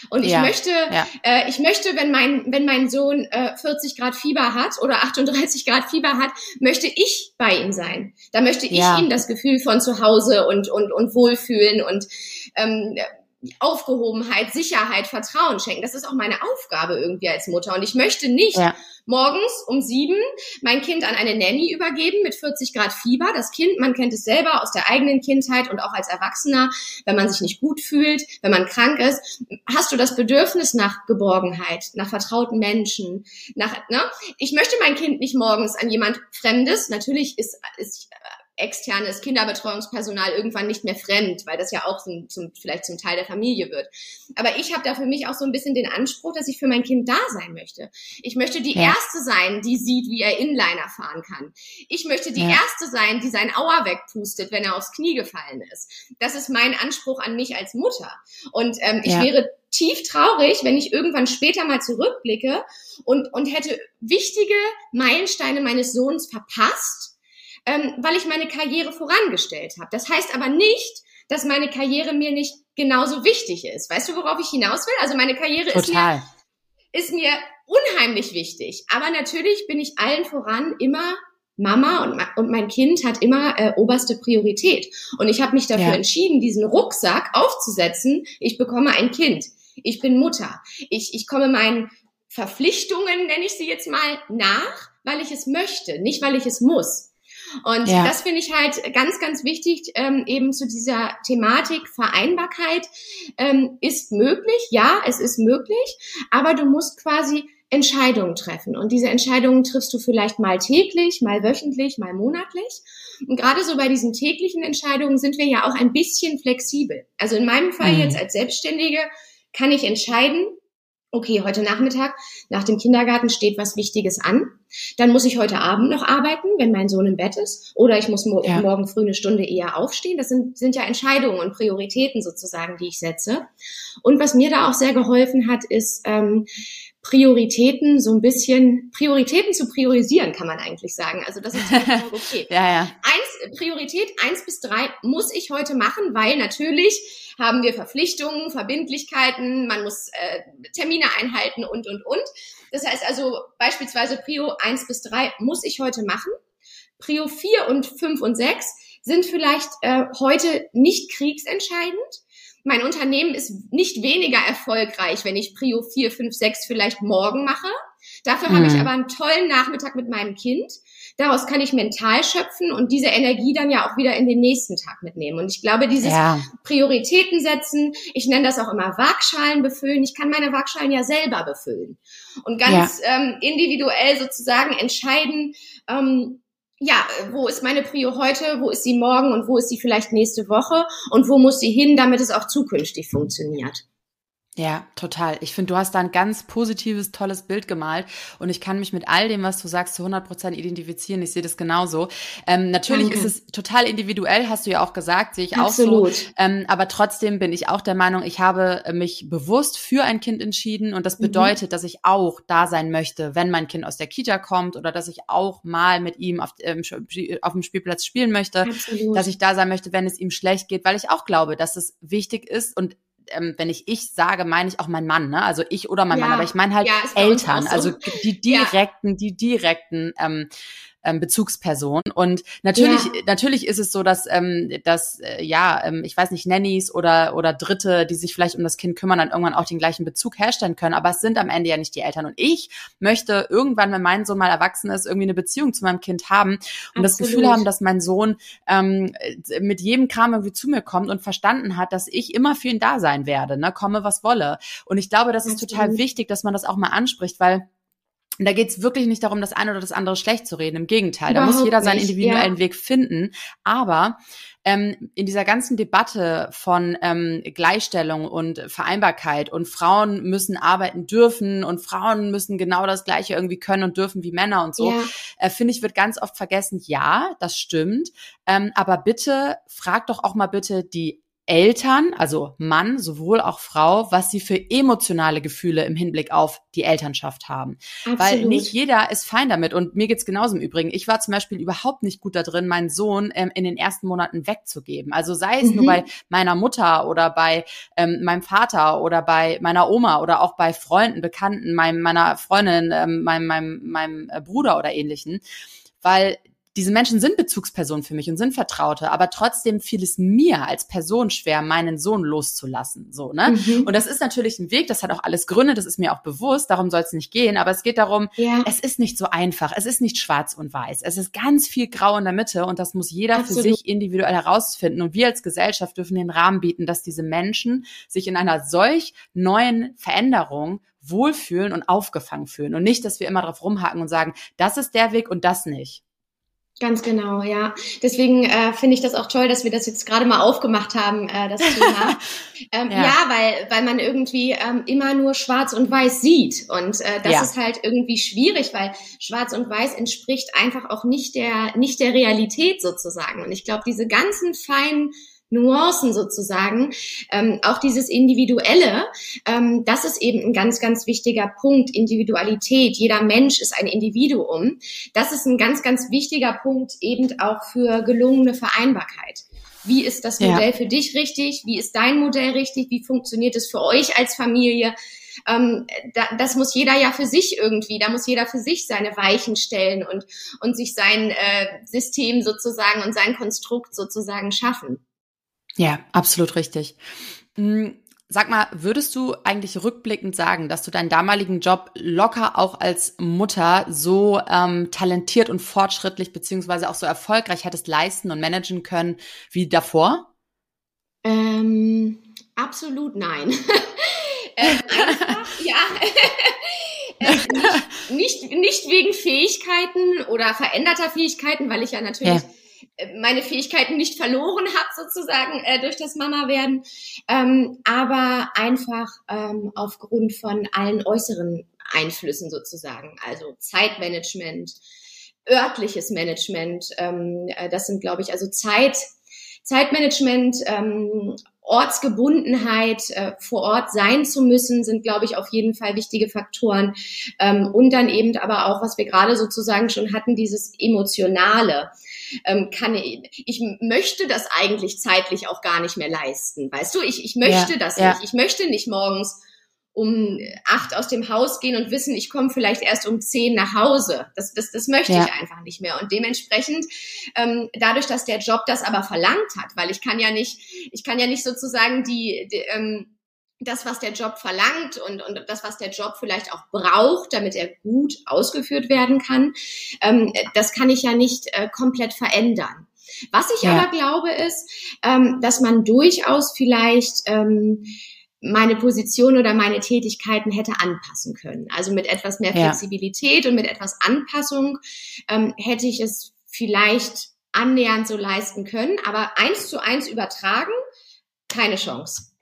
Und ich ja, möchte, ja. Äh, ich möchte, wenn mein, wenn mein Sohn äh, 40 Grad Fieber hat oder 38 Grad Fieber hat, möchte ich bei ihm sein. Da möchte ich ja. ihm das Gefühl von zu Hause und, und, und Wohlfühlen und ähm, Aufgehobenheit, Sicherheit, Vertrauen schenken. Das ist auch meine Aufgabe irgendwie als Mutter. Und ich möchte nicht ja. morgens um sieben mein Kind an eine Nanny übergeben mit 40 Grad Fieber. Das Kind, man kennt es selber aus der eigenen Kindheit und auch als Erwachsener, wenn man sich nicht gut fühlt, wenn man krank ist, hast du das Bedürfnis nach Geborgenheit, nach vertrauten Menschen, nach, ne? Ich möchte mein Kind nicht morgens an jemand Fremdes. Natürlich ist, ist externes Kinderbetreuungspersonal irgendwann nicht mehr fremd, weil das ja auch zum, zum, vielleicht zum Teil der Familie wird. Aber ich habe da für mich auch so ein bisschen den Anspruch, dass ich für mein Kind da sein möchte. Ich möchte die ja. Erste sein, die sieht, wie er Inliner fahren kann. Ich möchte die ja. Erste sein, die sein Auer wegpustet, wenn er aufs Knie gefallen ist. Das ist mein Anspruch an mich als Mutter. Und ähm, ich ja. wäre tief traurig, wenn ich irgendwann später mal zurückblicke und, und hätte wichtige Meilensteine meines Sohns verpasst, ähm, weil ich meine Karriere vorangestellt habe. Das heißt aber nicht, dass meine Karriere mir nicht genauso wichtig ist. Weißt du, worauf ich hinaus will? Also meine Karriere ist mir, ist mir unheimlich wichtig. Aber natürlich bin ich allen voran immer Mama und, und mein Kind hat immer äh, oberste Priorität. Und ich habe mich dafür ja. entschieden, diesen Rucksack aufzusetzen. Ich bekomme ein Kind. Ich bin Mutter. Ich, ich komme meinen Verpflichtungen, nenne ich sie jetzt mal, nach, weil ich es möchte, nicht weil ich es muss. Und ja. das finde ich halt ganz, ganz wichtig, ähm, eben zu dieser Thematik Vereinbarkeit ähm, ist möglich. Ja, es ist möglich, aber du musst quasi Entscheidungen treffen. Und diese Entscheidungen triffst du vielleicht mal täglich, mal wöchentlich, mal monatlich. Und gerade so bei diesen täglichen Entscheidungen sind wir ja auch ein bisschen flexibel. Also in meinem Fall mhm. jetzt als Selbstständige kann ich entscheiden, okay, heute Nachmittag nach dem Kindergarten steht was Wichtiges an. Dann muss ich heute Abend noch arbeiten, wenn mein Sohn im Bett ist. Oder ich muss mo ja. morgen früh eine Stunde eher aufstehen. Das sind, sind ja Entscheidungen und Prioritäten sozusagen, die ich setze. Und was mir da auch sehr geholfen hat, ist, ähm, Prioritäten so ein bisschen, Prioritäten zu priorisieren, kann man eigentlich sagen. Also das ist okay. ja, ja. Eins, Priorität eins bis drei muss ich heute machen, weil natürlich haben wir Verpflichtungen, Verbindlichkeiten, man muss äh, Termine einhalten und, und, und. Das heißt also beispielsweise Prio eins bis drei muss ich heute machen. Prio vier und fünf und sechs sind vielleicht äh, heute nicht kriegsentscheidend, mein Unternehmen ist nicht weniger erfolgreich, wenn ich Prio 4, 5, 6 vielleicht morgen mache. Dafür mhm. habe ich mhm. aber einen tollen Nachmittag mit meinem Kind. Daraus kann ich mental schöpfen und diese Energie dann ja auch wieder in den nächsten Tag mitnehmen. Und ich glaube, dieses ja. Prioritäten setzen, ich nenne das auch immer Waagschalen befüllen. Ich kann meine Waagschalen ja selber befüllen und ganz ja. ähm, individuell sozusagen entscheiden, ähm, ja, wo ist meine Prio heute, wo ist sie morgen und wo ist sie vielleicht nächste Woche und wo muss sie hin, damit es auch zukünftig funktioniert. Ja, total. Ich finde, du hast da ein ganz positives, tolles Bild gemalt und ich kann mich mit all dem, was du sagst, zu 100 Prozent identifizieren. Ich sehe das genauso. Ähm, natürlich Danke. ist es total individuell, hast du ja auch gesagt, sehe ich Absolut. auch so. Ähm, aber trotzdem bin ich auch der Meinung, ich habe mich bewusst für ein Kind entschieden und das mhm. bedeutet, mhm. dass ich auch da sein möchte, wenn mein Kind aus der Kita kommt oder dass ich auch mal mit ihm auf, ähm, auf dem Spielplatz spielen möchte, Absolut. dass ich da sein möchte, wenn es ihm schlecht geht, weil ich auch glaube, dass es wichtig ist und ähm, wenn ich ich sage, meine ich auch mein Mann, ne? Also ich oder mein ja. Mann, aber ich meine halt ja, Eltern, so. also die direkten, die direkten ähm, ähm, Bezugsperson. Und natürlich, ja. natürlich ist es so, dass, ähm, dass äh, ja, ähm, ich weiß nicht, Nannies oder, oder Dritte, die sich vielleicht um das Kind kümmern, dann irgendwann auch den gleichen Bezug herstellen können. Aber es sind am Ende ja nicht die Eltern. Und ich möchte irgendwann, wenn mein Sohn mal erwachsen ist, irgendwie eine Beziehung zu meinem Kind haben und Absolut. das Gefühl haben, dass mein Sohn ähm, mit jedem Kram irgendwie zu mir kommt und verstanden hat, dass ich immer für ihn da sein werde, ne, komme was wolle. Und ich glaube, das ist Absolut. total wichtig, dass man das auch mal anspricht, weil und da geht es wirklich nicht darum, das eine oder das andere schlecht zu reden. Im Gegenteil, Überhaupt da muss jeder seinen individuellen ja. Weg finden. Aber ähm, in dieser ganzen Debatte von ähm, Gleichstellung und Vereinbarkeit und Frauen müssen arbeiten dürfen und Frauen müssen genau das Gleiche irgendwie können und dürfen wie Männer und so, ja. äh, finde ich, wird ganz oft vergessen, ja, das stimmt. Ähm, aber bitte frag doch auch mal bitte die Eltern, also Mann, sowohl auch Frau, was sie für emotionale Gefühle im Hinblick auf die Elternschaft haben. Absolut. Weil nicht jeder ist fein damit. Und mir geht's genauso im Übrigen. Ich war zum Beispiel überhaupt nicht gut da drin, meinen Sohn ähm, in den ersten Monaten wegzugeben. Also sei es mhm. nur bei meiner Mutter oder bei ähm, meinem Vater oder bei meiner Oma oder auch bei Freunden, Bekannten, meinem, meiner Freundin, ähm, meinem, meinem, meinem äh, Bruder oder ähnlichen. Weil diese Menschen sind Bezugspersonen für mich und sind Vertraute, aber trotzdem fiel es mir als Person schwer, meinen Sohn loszulassen. So, ne? Mhm. Und das ist natürlich ein Weg, das hat auch alles Gründe, das ist mir auch bewusst, darum soll es nicht gehen, aber es geht darum, ja. es ist nicht so einfach, es ist nicht schwarz und weiß, es ist ganz viel Grau in der Mitte und das muss jeder Absolut. für sich individuell herausfinden. Und wir als Gesellschaft dürfen den Rahmen bieten, dass diese Menschen sich in einer solch neuen Veränderung wohlfühlen und aufgefangen fühlen und nicht, dass wir immer drauf rumhaken und sagen, das ist der Weg und das nicht. Ganz genau, ja. Deswegen äh, finde ich das auch toll, dass wir das jetzt gerade mal aufgemacht haben, äh, das Thema. ähm, ja. ja, weil, weil man irgendwie ähm, immer nur schwarz und weiß sieht. Und äh, das ja. ist halt irgendwie schwierig, weil schwarz und weiß entspricht einfach auch nicht der, nicht der Realität sozusagen. Und ich glaube, diese ganzen feinen Nuancen sozusagen, ähm, auch dieses Individuelle, ähm, das ist eben ein ganz, ganz wichtiger Punkt, Individualität. Jeder Mensch ist ein Individuum. Das ist ein ganz, ganz wichtiger Punkt eben auch für gelungene Vereinbarkeit. Wie ist das Modell ja. für dich richtig? Wie ist dein Modell richtig? Wie funktioniert es für euch als Familie? Ähm, da, das muss jeder ja für sich irgendwie, da muss jeder für sich seine Weichen stellen und, und sich sein äh, System sozusagen und sein Konstrukt sozusagen schaffen. Ja, absolut richtig. Hm, sag mal, würdest du eigentlich rückblickend sagen, dass du deinen damaligen Job locker auch als Mutter so ähm, talentiert und fortschrittlich beziehungsweise auch so erfolgreich hättest leisten und managen können wie davor? Ähm, absolut nein. äh, einfach, ja. Äh, nicht, nicht, nicht wegen Fähigkeiten oder veränderter Fähigkeiten, weil ich ja natürlich ja meine Fähigkeiten nicht verloren habe, sozusagen äh, durch das Mama-Werden, ähm, aber einfach ähm, aufgrund von allen äußeren Einflüssen sozusagen, also Zeitmanagement, örtliches Management, ähm, äh, das sind, glaube ich, also Zeit, Zeitmanagement, ähm, Ortsgebundenheit, äh, vor Ort sein zu müssen, sind, glaube ich, auf jeden Fall wichtige Faktoren. Ähm, und dann eben aber auch, was wir gerade sozusagen schon hatten, dieses Emotionale ähm, kann ich, ich möchte das eigentlich zeitlich auch gar nicht mehr leisten. Weißt du, ich, ich möchte ja, das ja. nicht. Ich möchte nicht morgens um acht aus dem Haus gehen und wissen, ich komme vielleicht erst um zehn nach Hause. Das, das, das möchte ja. ich einfach nicht mehr. Und dementsprechend, ähm, dadurch, dass der Job das aber verlangt hat, weil ich kann ja nicht, ich kann ja nicht sozusagen die, die ähm, das, was der Job verlangt und, und das, was der Job vielleicht auch braucht, damit er gut ausgeführt werden kann, ähm, das kann ich ja nicht äh, komplett verändern. Was ich ja. aber glaube, ist, ähm, dass man durchaus vielleicht ähm, meine Position oder meine Tätigkeiten hätte anpassen können. Also mit etwas mehr Flexibilität ja. und mit etwas Anpassung ähm, hätte ich es vielleicht annähernd so leisten können, aber eins zu eins übertragen, keine Chance.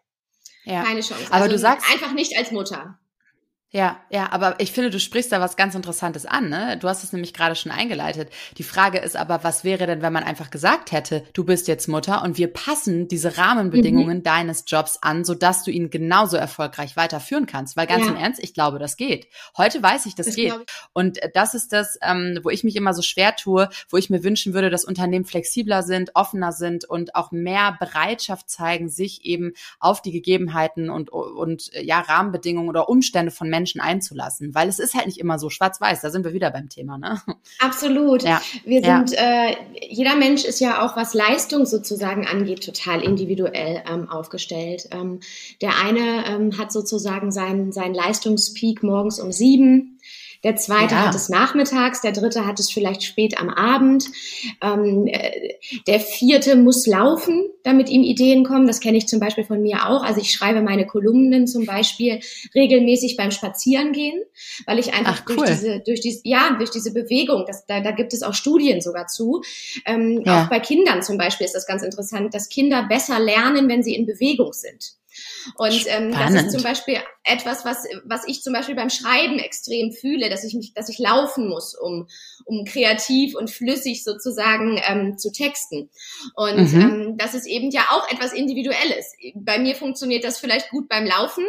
Ja. Keine Chance. Aber also du sagst einfach nicht als Mutter. Ja, ja, aber ich finde, du sprichst da was ganz Interessantes an, ne? Du hast es nämlich gerade schon eingeleitet. Die Frage ist aber, was wäre denn, wenn man einfach gesagt hätte, du bist jetzt Mutter und wir passen diese Rahmenbedingungen mhm. deines Jobs an, sodass du ihn genauso erfolgreich weiterführen kannst? Weil ganz ja. im Ernst, ich glaube, das geht. Heute weiß ich, das, das geht. Ich. Und das ist das, ähm, wo ich mich immer so schwer tue, wo ich mir wünschen würde, dass Unternehmen flexibler sind, offener sind und auch mehr Bereitschaft zeigen, sich eben auf die Gegebenheiten und, und ja, Rahmenbedingungen oder Umstände von Menschen Menschen einzulassen, weil es ist halt nicht immer so schwarz-weiß. Da sind wir wieder beim Thema, ne? Absolut. Ja. Wir sind, ja. äh, jeder Mensch ist ja auch, was Leistung sozusagen angeht, total individuell ähm, aufgestellt. Ähm, der eine ähm, hat sozusagen seinen, seinen Leistungspeak morgens um sieben. Der zweite ja. hat es nachmittags, der dritte hat es vielleicht spät am Abend. Ähm, äh, der vierte muss laufen, damit ihm Ideen kommen. Das kenne ich zum Beispiel von mir auch. Also ich schreibe meine Kolumnen zum Beispiel regelmäßig beim Spazierengehen, weil ich einfach Ach, cool. durch diese, durch diese, ja, durch diese Bewegung, das, da, da gibt es auch Studien sogar zu. Ähm, ja. Auch bei Kindern zum Beispiel ist das ganz interessant, dass Kinder besser lernen, wenn sie in Bewegung sind. Und ähm, das ist zum Beispiel etwas, was, was ich zum Beispiel beim Schreiben extrem fühle, dass ich mich, dass ich laufen muss, um, um kreativ und flüssig sozusagen ähm, zu texten. Und mhm. ähm, das ist eben ja auch etwas Individuelles. Bei mir funktioniert das vielleicht gut beim Laufen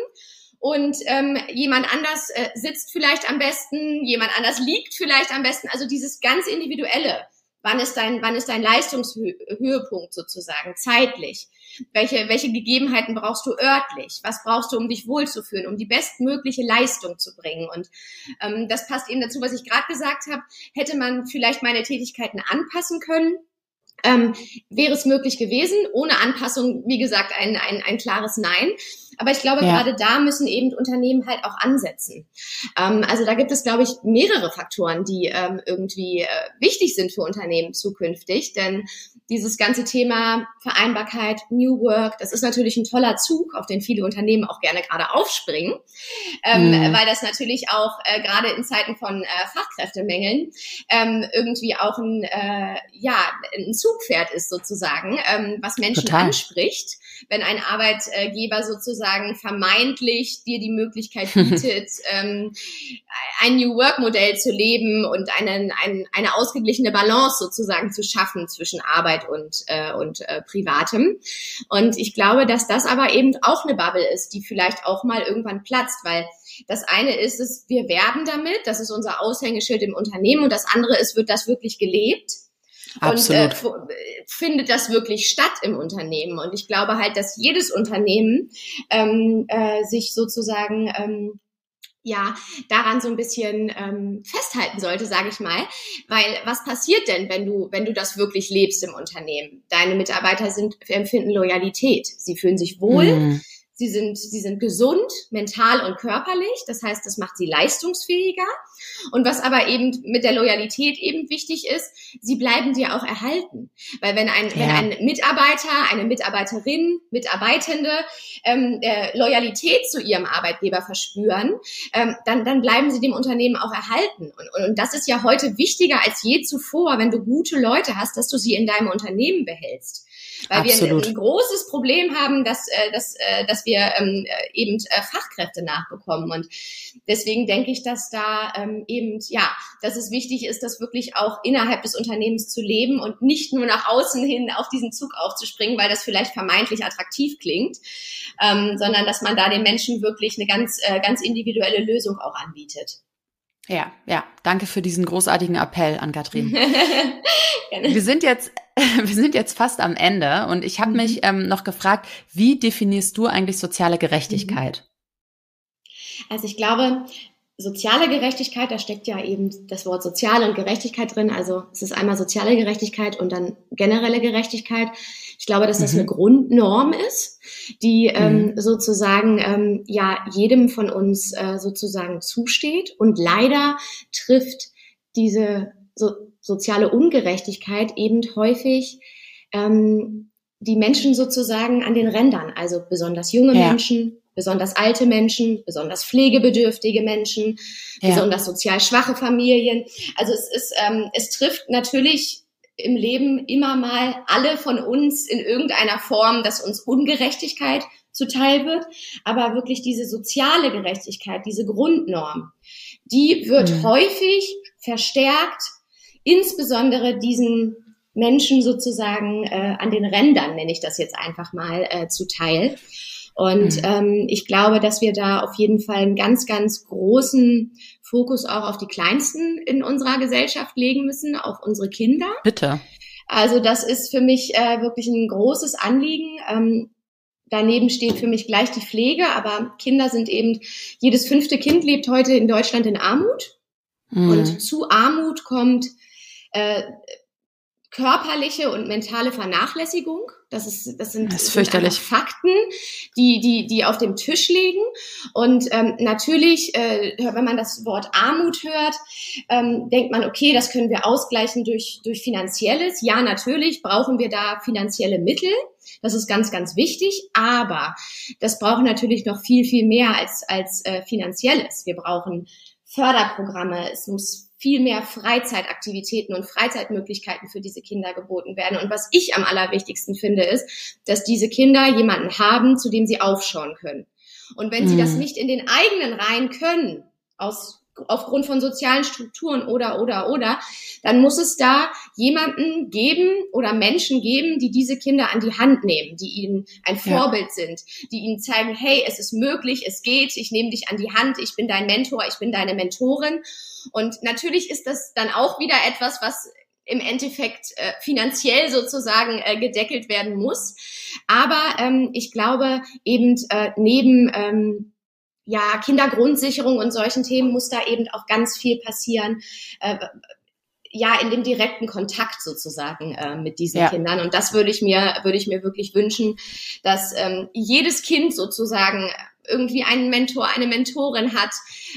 und ähm, jemand anders äh, sitzt vielleicht am besten, jemand anders liegt vielleicht am besten. Also dieses ganz individuelle. Wann ist dein, wann ist dein Leistungshöhepunkt sozusagen zeitlich? Welche, welche Gegebenheiten brauchst du örtlich? Was brauchst du, um dich wohlzufühlen, um die bestmögliche Leistung zu bringen? Und ähm, das passt eben dazu, was ich gerade gesagt habe. Hätte man vielleicht meine Tätigkeiten anpassen können? Ähm, wäre es möglich gewesen. Ohne Anpassung, wie gesagt, ein, ein, ein klares Nein. Aber ich glaube, ja. gerade da müssen eben Unternehmen halt auch ansetzen. Ähm, also da gibt es, glaube ich, mehrere Faktoren, die ähm, irgendwie äh, wichtig sind für Unternehmen zukünftig. Denn dieses ganze Thema Vereinbarkeit, New Work, das ist natürlich ein toller Zug, auf den viele Unternehmen auch gerne gerade aufspringen, ähm, mhm. weil das natürlich auch äh, gerade in Zeiten von äh, Fachkräftemängeln ähm, irgendwie auch ein, äh, ja, ein Zugpferd ist sozusagen, ähm, was Menschen Total. anspricht, wenn ein Arbeitgeber sozusagen vermeintlich dir die Möglichkeit bietet, ähm, ein New Work Modell zu leben und einen, ein, eine ausgeglichene Balance sozusagen zu schaffen zwischen Arbeit und, äh, und äh, Privatem. Und ich glaube, dass das aber eben auch eine Bubble ist, die vielleicht auch mal irgendwann platzt, weil das eine ist es, wir werben damit, das ist unser Aushängeschild im Unternehmen und das andere ist, wird das wirklich gelebt? Absolut. Und äh, findet das wirklich statt im Unternehmen? Und ich glaube halt, dass jedes Unternehmen ähm, äh, sich sozusagen ähm, ja daran so ein bisschen ähm, festhalten sollte, sage ich mal, weil was passiert denn, wenn du wenn du das wirklich lebst im Unternehmen? Deine Mitarbeiter sind empfinden Loyalität, sie fühlen sich wohl, mm. Sie sind, sie sind gesund, mental und körperlich. Das heißt, das macht sie leistungsfähiger. Und was aber eben mit der Loyalität eben wichtig ist, sie bleiben dir auch erhalten. Weil wenn ein, ja. wenn ein Mitarbeiter, eine Mitarbeiterin, Mitarbeitende ähm, äh, Loyalität zu ihrem Arbeitgeber verspüren, ähm, dann, dann bleiben sie dem Unternehmen auch erhalten. Und, und, und das ist ja heute wichtiger als je zuvor, wenn du gute Leute hast, dass du sie in deinem Unternehmen behältst. Weil Absolut. wir ein, ein, großes Problem haben, dass, äh, dass, äh, dass wir ähm, äh, eben Fachkräfte nachbekommen. Und deswegen denke ich, dass da ähm, eben, ja, dass es wichtig ist, das wirklich auch innerhalb des Unternehmens zu leben und nicht nur nach außen hin auf diesen Zug aufzuspringen, weil das vielleicht vermeintlich attraktiv klingt, ähm, sondern dass man da den Menschen wirklich eine ganz, äh, ganz individuelle Lösung auch anbietet. Ja, ja, danke für diesen großartigen Appell an Katrin. wir sind jetzt, wir sind jetzt fast am Ende und ich habe mhm. mich ähm, noch gefragt, wie definierst du eigentlich soziale Gerechtigkeit? Also ich glaube, soziale Gerechtigkeit, da steckt ja eben das Wort soziale und Gerechtigkeit drin. Also es ist einmal soziale Gerechtigkeit und dann generelle Gerechtigkeit. Ich glaube, dass das mhm. eine Grundnorm ist, die ähm, mhm. sozusagen ähm, ja jedem von uns äh, sozusagen zusteht. Und leider trifft diese so, soziale Ungerechtigkeit eben häufig ähm, die Menschen sozusagen an den Rändern, also besonders junge ja. Menschen, besonders alte Menschen, besonders pflegebedürftige Menschen, ja. besonders sozial schwache Familien. Also es ist, ähm, es trifft natürlich im Leben immer mal alle von uns in irgendeiner Form, dass uns Ungerechtigkeit zuteil wird, aber wirklich diese soziale Gerechtigkeit, diese Grundnorm, die wird mhm. häufig verstärkt, insbesondere diesen Menschen sozusagen äh, an den Rändern, nenne ich das jetzt einfach mal, äh, zuteil. Und mhm. ähm, ich glaube, dass wir da auf jeden Fall einen ganz, ganz großen Fokus auch auf die Kleinsten in unserer Gesellschaft legen müssen, auf unsere Kinder. Bitte. Also das ist für mich äh, wirklich ein großes Anliegen. Ähm, daneben steht für mich gleich die Pflege, aber Kinder sind eben, jedes fünfte Kind lebt heute in Deutschland in Armut. Mhm. Und zu Armut kommt äh, körperliche und mentale Vernachlässigung. Das ist, das sind, das ist fürchterlich. Sind Fakten, die, die, die auf dem Tisch liegen. Und ähm, natürlich, äh, wenn man das Wort Armut hört, ähm, denkt man, okay, das können wir ausgleichen durch, durch finanzielles. Ja, natürlich brauchen wir da finanzielle Mittel. Das ist ganz, ganz wichtig. Aber das braucht natürlich noch viel, viel mehr als, als äh, finanzielles. Wir brauchen Förderprogramme. Es muss viel mehr Freizeitaktivitäten und Freizeitmöglichkeiten für diese Kinder geboten werden. Und was ich am allerwichtigsten finde, ist, dass diese Kinder jemanden haben, zu dem sie aufschauen können. Und wenn mhm. sie das mhm. nicht in den eigenen Reihen können, aus aufgrund von sozialen Strukturen oder, oder, oder, dann muss es da jemanden geben oder Menschen geben, die diese Kinder an die Hand nehmen, die ihnen ein Vorbild ja. sind, die ihnen zeigen, hey, es ist möglich, es geht, ich nehme dich an die Hand, ich bin dein Mentor, ich bin deine Mentorin. Und natürlich ist das dann auch wieder etwas, was im Endeffekt äh, finanziell sozusagen äh, gedeckelt werden muss. Aber ähm, ich glaube eben äh, neben ähm, ja, Kindergrundsicherung und solchen Themen muss da eben auch ganz viel passieren. Äh, ja, in dem direkten Kontakt sozusagen äh, mit diesen ja. Kindern. Und das würde ich mir, würde ich mir wirklich wünschen, dass ähm, jedes Kind sozusagen irgendwie einen Mentor, eine Mentorin hat,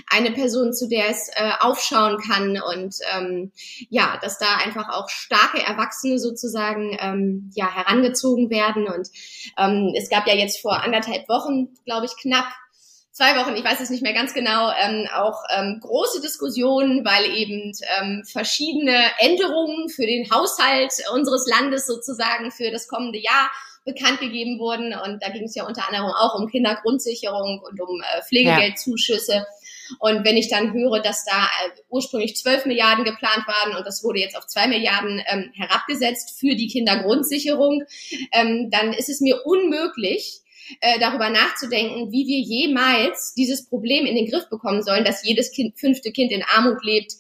eine Person, zu der es äh, aufschauen kann und ähm, ja, dass da einfach auch starke Erwachsene sozusagen ähm, ja herangezogen werden. Und ähm, es gab ja jetzt vor anderthalb Wochen, glaube ich, knapp zwei Wochen, ich weiß es nicht mehr ganz genau, ähm, auch ähm, große Diskussionen, weil eben ähm, verschiedene Änderungen für den Haushalt unseres Landes sozusagen für das kommende Jahr bekannt gegeben wurden. Und da ging es ja unter anderem auch um Kindergrundsicherung und um äh, Pflegegeldzuschüsse. Ja. Und wenn ich dann höre, dass da äh, ursprünglich 12 Milliarden geplant waren und das wurde jetzt auf 2 Milliarden ähm, herabgesetzt für die Kindergrundsicherung, ähm, dann ist es mir unmöglich, äh, darüber nachzudenken, wie wir jemals dieses Problem in den Griff bekommen sollen, dass jedes kind, fünfte Kind in Armut lebt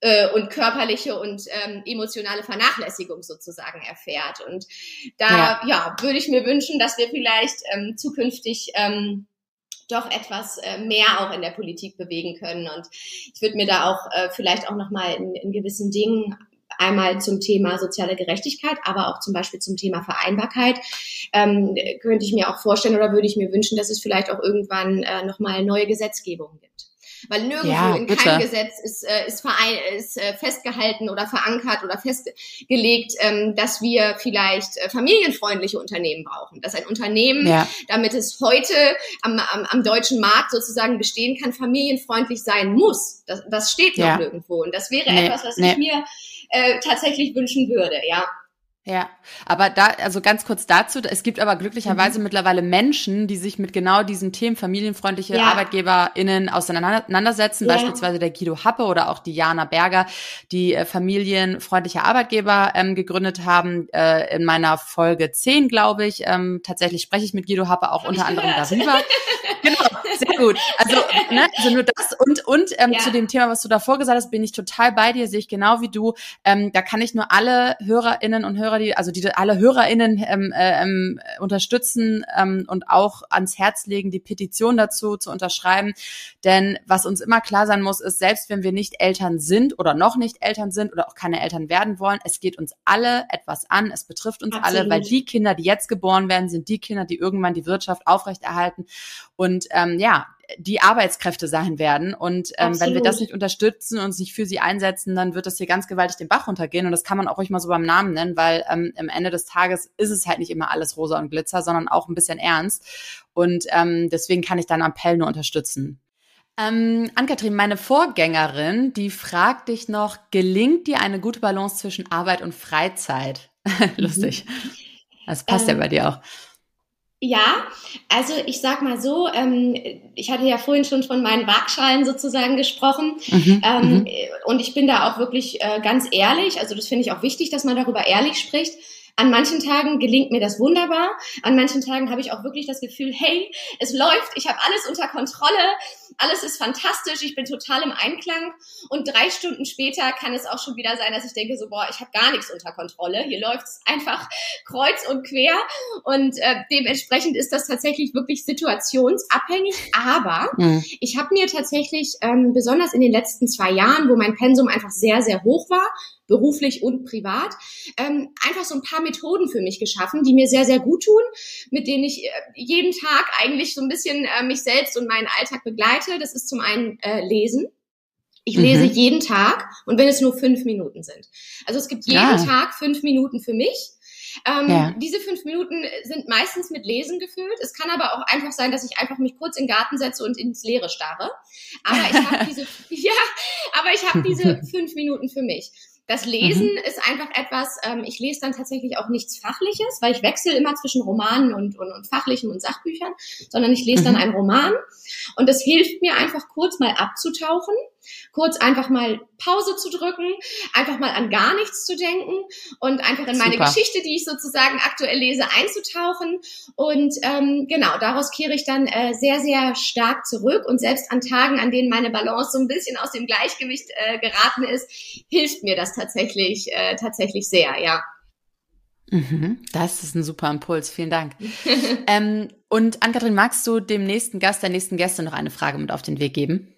äh, und körperliche und ähm, emotionale Vernachlässigung sozusagen erfährt. Und da ja. ja würde ich mir wünschen, dass wir vielleicht ähm, zukünftig ähm, doch etwas äh, mehr auch in der Politik bewegen können. Und ich würde mir da auch äh, vielleicht auch nochmal in, in gewissen Dingen einmal zum Thema soziale Gerechtigkeit, aber auch zum Beispiel zum Thema Vereinbarkeit. Ähm, könnte ich mir auch vorstellen oder würde ich mir wünschen, dass es vielleicht auch irgendwann äh, nochmal neue Gesetzgebung gibt. Weil nirgendwo ja, in keinem Gesetz ist, äh, ist, verein, ist äh, festgehalten oder verankert oder festgelegt, ähm, dass wir vielleicht äh, familienfreundliche Unternehmen brauchen. Dass ein Unternehmen, ja. damit es heute am, am, am deutschen Markt sozusagen bestehen kann, familienfreundlich sein muss. Das, das steht noch ja. nirgendwo. Und das wäre nee, etwas, was nee. ich mir äh, tatsächlich wünschen würde, ja. Ja, aber da, also ganz kurz dazu, es gibt aber glücklicherweise mhm. mittlerweile Menschen, die sich mit genau diesen Themen familienfreundliche ja. ArbeitgeberInnen auseinandersetzen, ja. beispielsweise der Guido Happe oder auch die Jana Berger, die äh, familienfreundliche Arbeitgeber ähm, gegründet haben. Äh, in meiner Folge 10, glaube ich, ähm, tatsächlich spreche ich mit Guido Happe auch Hab unter anderem darüber. genau, sehr gut. Also, ne, also nur das und, und ähm, ja. zu dem Thema, was du davor gesagt hast, bin ich total bei dir, sehe ich genau wie du. Ähm, da kann ich nur alle HörerInnen und Hörer Hörer, die, also die alle HörerInnen ähm, äh, ähm, unterstützen ähm, und auch ans Herz legen, die Petition dazu zu unterschreiben. Denn was uns immer klar sein muss, ist, selbst wenn wir nicht Eltern sind oder noch nicht Eltern sind oder auch keine Eltern werden wollen, es geht uns alle etwas an, es betrifft uns Absolut. alle, weil die Kinder, die jetzt geboren werden, sind die Kinder, die irgendwann die Wirtschaft aufrechterhalten. Und ähm, ja, die Arbeitskräfte sein werden. Und ähm, wenn wir das nicht unterstützen und sich für sie einsetzen, dann wird das hier ganz gewaltig den Bach runtergehen. Und das kann man auch ruhig mal so beim Namen nennen, weil ähm, am Ende des Tages ist es halt nicht immer alles rosa und Glitzer, sondern auch ein bisschen ernst. Und ähm, deswegen kann ich deinen Appell nur unterstützen. Ähm, Ann-Kathrin, meine Vorgängerin, die fragt dich noch, gelingt dir eine gute Balance zwischen Arbeit und Freizeit? Lustig. Mhm. Das passt ähm, ja bei dir auch. Ja, also ich sag mal so, ähm, ich hatte ja vorhin schon von meinen Waagschalen sozusagen gesprochen mhm, ähm, mhm. und ich bin da auch wirklich äh, ganz ehrlich, also das finde ich auch wichtig, dass man darüber ehrlich spricht. An manchen Tagen gelingt mir das wunderbar. An manchen Tagen habe ich auch wirklich das Gefühl, hey, es läuft, ich habe alles unter Kontrolle, alles ist fantastisch, ich bin total im Einklang. Und drei Stunden später kann es auch schon wieder sein, dass ich denke, so, boah, ich habe gar nichts unter Kontrolle. Hier läuft es einfach kreuz und quer. Und äh, dementsprechend ist das tatsächlich wirklich situationsabhängig. Aber mhm. ich habe mir tatsächlich, ähm, besonders in den letzten zwei Jahren, wo mein Pensum einfach sehr, sehr hoch war, beruflich und privat, ähm, einfach so ein paar Methoden für mich geschaffen, die mir sehr, sehr gut tun, mit denen ich äh, jeden Tag eigentlich so ein bisschen äh, mich selbst und meinen Alltag begleite. Das ist zum einen äh, Lesen. Ich lese mhm. jeden Tag und wenn es nur fünf Minuten sind. Also es gibt jeden ja. Tag fünf Minuten für mich. Ähm, ja. Diese fünf Minuten sind meistens mit Lesen gefüllt. Es kann aber auch einfach sein, dass ich einfach mich kurz in den Garten setze und ins Leere starre. Aber ich habe diese, ja, aber ich habe diese fünf Minuten für mich. Das Lesen mhm. ist einfach etwas, ähm, ich lese dann tatsächlich auch nichts Fachliches, weil ich wechsle immer zwischen Romanen und, und, und fachlichen und Sachbüchern, sondern ich lese mhm. dann einen Roman und das hilft mir einfach kurz mal abzutauchen kurz einfach mal Pause zu drücken, einfach mal an gar nichts zu denken und einfach in meine Super. Geschichte, die ich sozusagen aktuell lese, einzutauchen. Und ähm, genau, daraus kehre ich dann äh, sehr, sehr stark zurück. Und selbst an Tagen, an denen meine Balance so ein bisschen aus dem Gleichgewicht äh, geraten ist, hilft mir das tatsächlich, äh, tatsächlich sehr, ja. Mhm, das ist ein super Impuls. Vielen Dank. ähm, und Ann-Kathrin, magst du dem nächsten Gast, der nächsten Gäste noch eine Frage mit auf den Weg geben?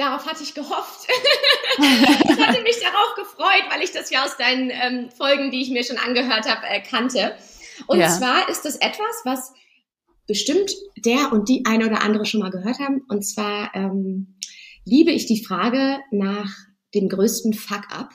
Darauf hatte ich gehofft. ich hatte mich darauf gefreut, weil ich das ja aus deinen ähm, Folgen, die ich mir schon angehört habe, äh, kannte. Und ja. zwar ist das etwas, was bestimmt der und die eine oder andere schon mal gehört haben. Und zwar ähm, liebe ich die Frage nach dem größten Fuck-up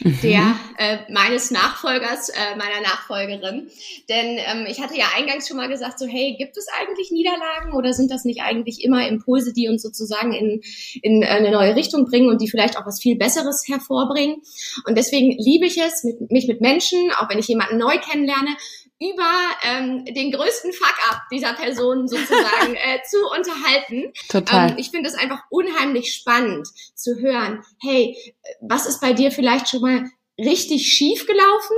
mhm. der äh, meines Nachfolgers, äh, meiner Nachfolgerin. Denn ähm, ich hatte ja eingangs schon mal gesagt, so hey, gibt es eigentlich Niederlagen oder sind das nicht eigentlich immer Impulse, die uns sozusagen in, in eine neue Richtung bringen und die vielleicht auch was viel Besseres hervorbringen? Und deswegen liebe ich es, mit, mich mit Menschen, auch wenn ich jemanden neu kennenlerne, über ähm, den größten Fuck-up dieser Person sozusagen äh, zu unterhalten. Total. Ähm, ich finde es einfach unheimlich spannend zu hören, hey, was ist bei dir vielleicht schon mal richtig schief gelaufen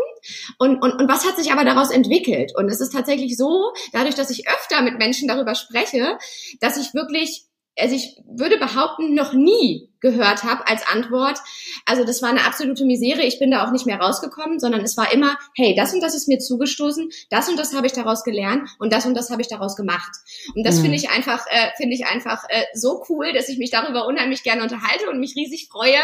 und, und, und was hat sich aber daraus entwickelt? Und es ist tatsächlich so, dadurch, dass ich öfter mit Menschen darüber spreche, dass ich wirklich also ich würde behaupten, noch nie gehört habe als Antwort. Also das war eine absolute Misere. Ich bin da auch nicht mehr rausgekommen, sondern es war immer, hey, das und das ist mir zugestoßen, das und das habe ich daraus gelernt und das und das habe ich daraus gemacht. Und das mhm. finde ich einfach, äh, finde ich einfach äh, so cool, dass ich mich darüber unheimlich gerne unterhalte und mich riesig freue,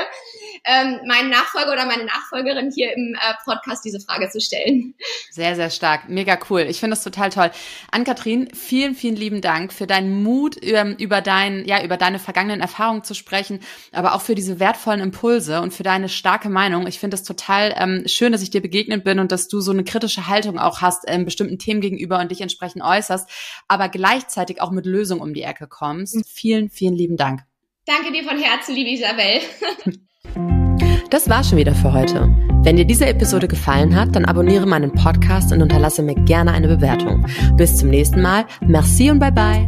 ähm, meinen Nachfolger oder meine Nachfolgerin hier im äh, Podcast diese Frage zu stellen. Sehr, sehr stark. Mega cool. Ich finde das total toll. Ann-Kathrin, vielen, vielen lieben Dank für deinen Mut, ähm, über dein, ja, über deine vergangenen Erfahrungen zu sprechen aber auch für diese wertvollen Impulse und für deine starke Meinung. Ich finde es total ähm, schön, dass ich dir begegnet bin und dass du so eine kritische Haltung auch hast ähm, bestimmten Themen gegenüber und dich entsprechend äußerst, aber gleichzeitig auch mit Lösungen um die Ecke kommst. Mhm. Vielen, vielen lieben Dank. Danke dir von Herzen, liebe Isabel. Das war schon wieder für heute. Wenn dir diese Episode gefallen hat, dann abonniere meinen Podcast und unterlasse mir gerne eine Bewertung. Bis zum nächsten Mal. Merci und bye bye.